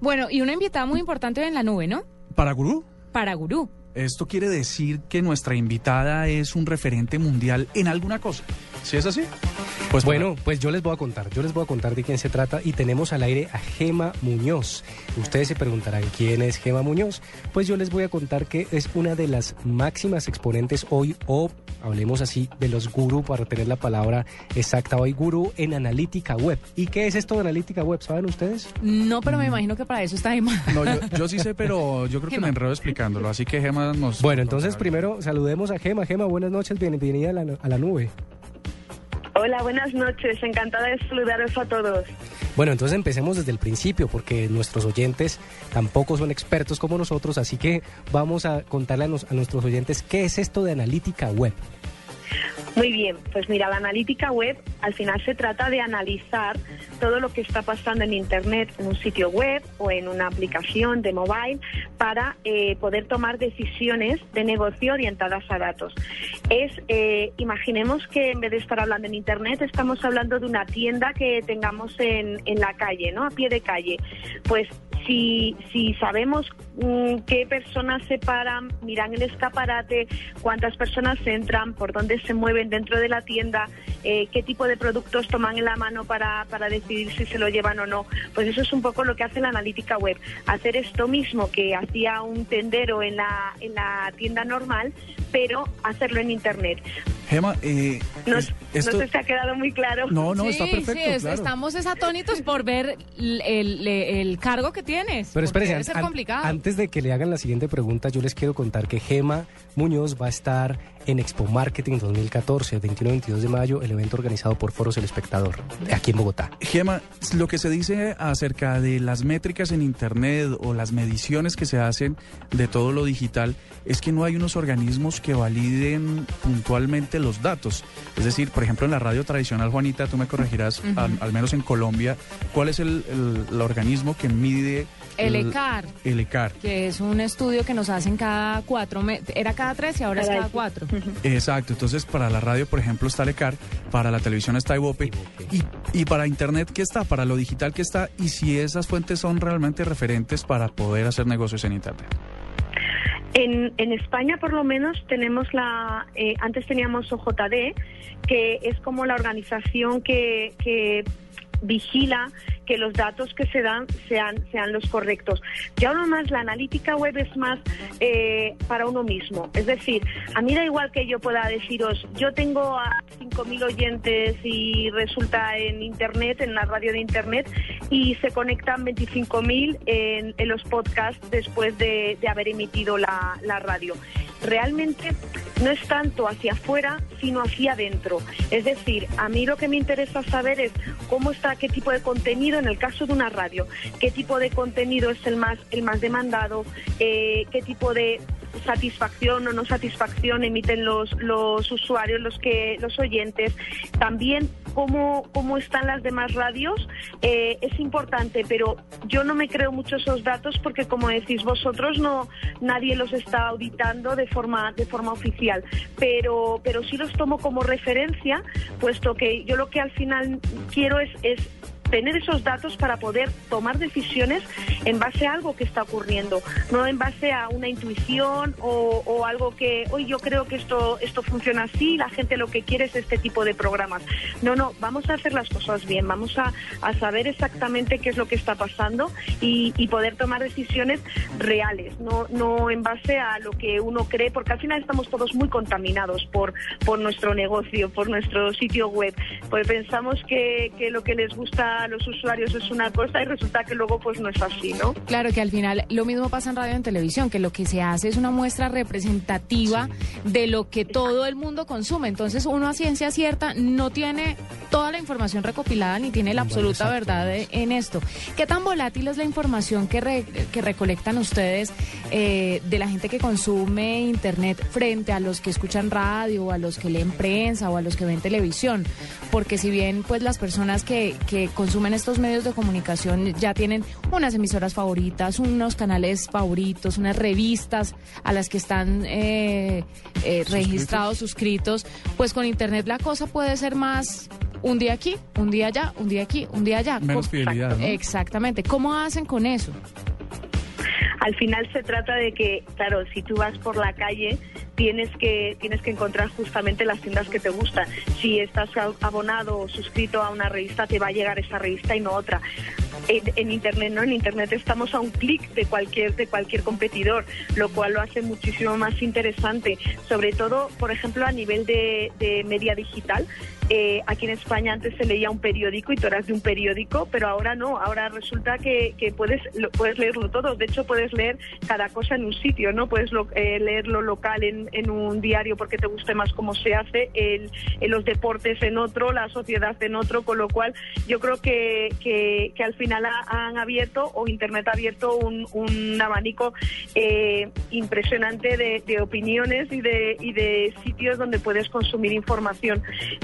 Bueno, y una invitada muy importante en la nube, ¿no? ¿Para Gurú? Para Gurú. Esto quiere decir que nuestra invitada es un referente mundial en alguna cosa. ¿Sí es así? Pues bueno, pues yo les voy a contar, yo les voy a contar de quién se trata y tenemos al aire a Gema Muñoz. Ustedes se preguntarán quién es Gema Muñoz. Pues yo les voy a contar que es una de las máximas exponentes hoy o hablemos así de los gurú para tener la palabra exacta hoy gurú en analítica web. ¿Y qué es esto de analítica web? ¿Saben ustedes? No, pero me imagino que para eso está Gema. No, yo, yo sí sé, pero yo creo que me enredo explicándolo. Así que Gema nos. Bueno, entonces primero saludemos a Gema. Gema, buenas noches, bienvenida a la, a la nube. Hola, buenas noches. Encantada de saludaros a todos. Bueno, entonces empecemos desde el principio, porque nuestros oyentes tampoco son expertos como nosotros, así que vamos a contarle a, nuestros oyentes qué es esto de analítica web. Muy bien, pues mira, la analítica web al final se trata de analizar todo lo que está pasando en Internet, en un sitio web o en una aplicación de mobile para eh, poder tomar decisiones de negocio orientadas a datos. Es, eh, imaginemos que en vez de estar hablando en Internet, estamos hablando de una tienda que tengamos en, en la calle, ¿no? A pie de calle. Pues si, si sabemos mm, qué personas se paran, miran el escaparate, cuántas personas entran, por dónde se mueven dentro de la tienda, eh, qué tipo de productos toman en la mano para, para decidir si se lo llevan o no. Pues eso es un poco lo que hace la analítica web. Hacer esto mismo que hacía un tendero en la, en la tienda normal, pero hacerlo en Internet. Gema, eh, No, es- no esto. sé si ha quedado muy claro. No, no, está perfecto. sí, es- claro. estamos es atónitos por ver el, el- el cargo que tienes. Pero espérense, debe ser an- complicado. antes de que le hagan la siguiente pregunta, yo les quiero contar que Gema Muñoz va a estar en Expo Marketing 2014, 21-22 de mayo, el evento organizado por Foros El Espectador, aquí en Bogotá. Gema, lo que se dice acerca de las métricas en Internet o las mediciones que se hacen de todo lo digital es que no hay unos organismos que validen puntualmente los datos. Es decir, por ejemplo, en la radio tradicional, Juanita, tú me corregirás, al, al menos en Colombia, ¿cuál es el, el- el organismo que mide El ECAR. El ECAR. que es un estudio que nos hacen cada cuatro meses. Era cada tres y ahora es Cada- cada cuatro. Exacto, entonces para la radio, por ejemplo, está el ECAR, para la televisión está Ibope, y, y para Internet, ¿qué está? Para lo digital, ¿qué está? Y si esas fuentes son realmente referentes para poder hacer negocios en Internet. En, en España, por lo menos, tenemos la. eh, antes teníamos OJD, que es como la organización que, que vigila que los datos que se dan sean, sean los correctos. Ya uno más, la analítica web es más eh, para uno mismo. Es decir, a mí da igual que yo pueda deciros, yo tengo a 5.000 oyentes y resulta en Internet, en la radio de Internet, y se conectan 25.000 en, en los podcasts después de, haber emitido la, la radio. Realmente no es tanto hacia afuera, sino hacia adentro. Es decir, a mí lo que me interesa saber es cómo está, qué tipo de contenido, en el caso de una radio, qué tipo de contenido es el más, el más demandado, eh, qué tipo de satisfacción o no satisfacción emiten los, los usuarios, los que los oyentes. También cómo, cómo están las demás radios eh, es importante, pero yo no me creo mucho esos datos porque como decís vosotros no nadie los está auditando de forma de forma oficial, pero pero sí los tomo como referencia, puesto que yo lo que al final quiero es, es tener esos datos para poder tomar decisiones en base a algo que está ocurriendo, no en base a una intuición o, o algo que hoy yo creo que esto esto funciona así, la gente lo que quiere es este tipo de programas. No, no, vamos a hacer las cosas bien, vamos a, a saber exactamente qué es lo que está pasando y, poder tomar decisiones reales, no, no en base a lo que uno cree, porque al final estamos todos muy contaminados por, por nuestro negocio, por nuestro sitio web, pues pensamos que, que lo que les gusta a los usuarios es una cosa y resulta que luego pues no es así, ¿no? Claro que al final lo mismo pasa en radio y en televisión, que lo que se hace es una muestra representativa de lo que todo el mundo consume. Entonces uno a ciencia cierta no tiene toda la información recopilada ni tiene la absoluta verdad de- en esto. ¿Qué tan volátil es la información que, re- que recolectan ustedes eh, de la gente que consume Internet frente a los que escuchan radio o a los que leen prensa o a los que ven televisión? Porque si bien pues las personas que, que consumen estos medios de comunicación ya tienen unas emisoras favoritas, unos canales favoritos, unas revistas a las que están eh, eh, registrados, suscritos, pues con Internet la cosa puede ser más un día aquí, un día allá, un día aquí, un día allá. Menos Co- fidelidad, ¿no? Exactamente. ¿Cómo hacen con eso? Al final se trata de que, claro, si tú vas por la calle, tienes que tienes que encontrar justamente las tiendas que te gustan. Si estás abonado o suscrito a una revista, te va a llegar esa revista y no otra. En, internet no, en internet estamos a un clic de cualquier de cualquier competidor, lo cual lo hace muchísimo más interesante. Sobre todo, por ejemplo, a nivel de, de media digital. Eh, aquí en España antes se leía un periódico y tú eras de un periódico, pero ahora no. Ahora resulta que, que puedes lo- puedes leerlo todo. De hecho, puedes leer cada cosa en un sitio, ¿no? Puedes lo- eh, leer lo local en, en un diario porque te guste más cómo se hace, el, los deportes en otro, la sociedad en otro, con lo cual yo creo que, que, que al final ha- han abierto o Internet ha abierto un, un abanico eh, impresionante de, opiniones y de, y de sitios donde puedes consumir información.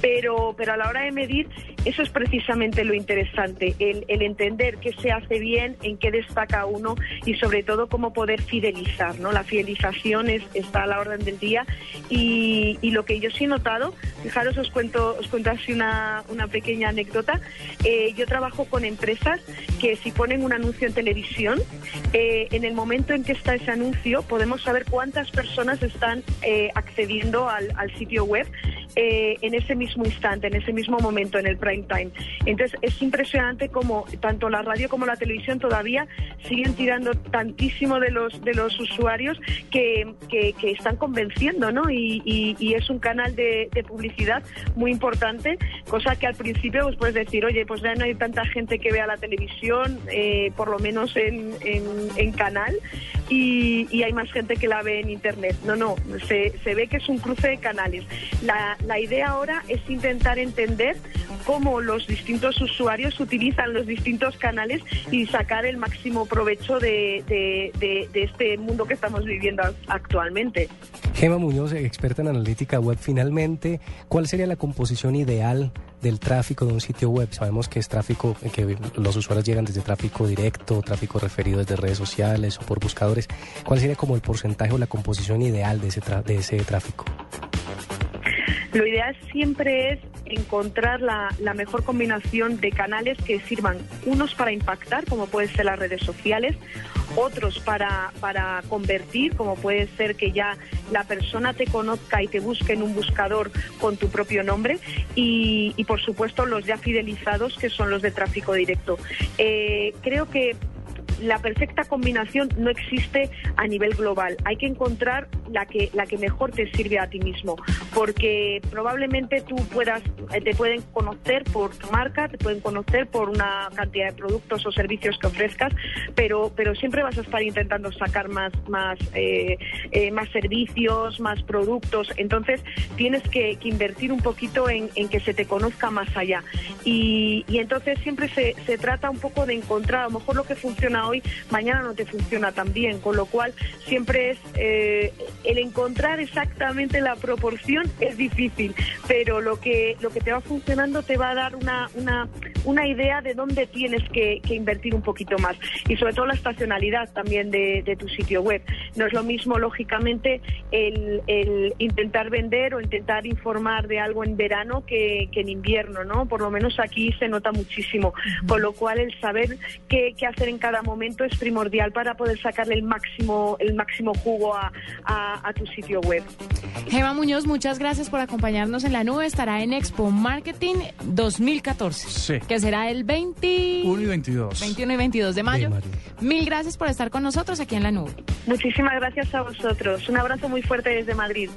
Pero, pero a la hora de medir, eso es precisamente lo interesante, el, entender qué se hace bien, en qué destaca uno y sobre todo cómo poder fidelizar. ¿no? La fidelización es, está a la orden del día y, y lo que yo sí he notado, fijaros, os cuento, os cuento así una, una pequeña anécdota. Eh, yo trabajo con empresas que si ponen un anuncio en televisión, eh, en el momento en que está ese anuncio podemos saber cuántas personas están eh, accediendo al, al sitio web eh, en ese mismo instante, en ese mismo momento, en el prime time. Entonces es impresionante como tanto la radio como la televisión todavía siguen tirando tantísimo de los de los usuarios que, que- están convenciendo, ¿no? Y, y- es un canal de, publicidad muy importante, cosa que al principio pues puedes decir, oye, pues ya no hay tanta gente que vea la televisión, eh, por lo menos en, en- en canal, y, y hay más gente que la ve en internet. No, no, se, se ve que es un cruce de canales. La, la idea ahora es intentar entender cómo los distintos usuarios utilizan los distintos canales y sacar el máximo provecho de, de- de- de este mundo que estamos viviendo actualmente. Gema Muñoz, experta en analítica web, finalmente, ¿cuál sería la composición ideal del tráfico de un sitio web? Sabemos que es tráfico, eh, que los usuarios llegan desde tráfico directo, tráfico referido desde redes sociales o por buscadores. ¿Cuál sería como el porcentaje o la composición ideal de ese, de ese tráfico? Lo ideal siempre es encontrar la, la mejor combinación de canales que sirvan unos para impactar, como pueden ser las redes sociales, otros para, para convertir, como puede ser que ya la persona te conozca y te busque en un buscador con tu propio nombre, y, por supuesto los ya fidelizados, que son los de tráfico directo. Eh, creo que la perfecta combinación no existe a nivel global. Hay que encontrar la que, la que mejor te sirve a ti mismo, porque probablemente tú puedas, eh, te pueden conocer por tu marca, te pueden conocer por una cantidad de productos o servicios que ofrezcas, pero, pero siempre vas a estar intentando sacar más, más, eh, eh, más servicios, más productos. Entonces tienes que, invertir un poquito en, que se te conozca más allá. Y, y entonces siempre se, se trata un poco de encontrar, a lo mejor lo que funciona hoy, mañana no te funciona tan bien, con lo cual siempre es eh, el encontrar exactamente la proporción es difícil, pero lo que lo que te va funcionando te va a dar una, una, una idea de dónde tienes que, que invertir un poquito más y sobre todo la estacionalidad también de, de tu sitio web. No es lo mismo, lógicamente, el, el intentar vender o intentar informar de algo en verano que, que en invierno, ¿no? Por lo menos aquí se nota muchísimo, con lo cual el saber qué, qué hacer en cada momento es primordial para poder sacarle el máximo el máximo jugo a, a- a tu sitio web. Gema Muñoz, muchas gracias por acompañarnos en la nube. Estará en Expo Marketing 2014, Sí. que será el 20... 1 y 22. 21 y 22 de mayo. De mayo. Mil gracias por estar con nosotros aquí en la nube. Muchísimas gracias a vosotros. Un abrazo muy fuerte desde Madrid.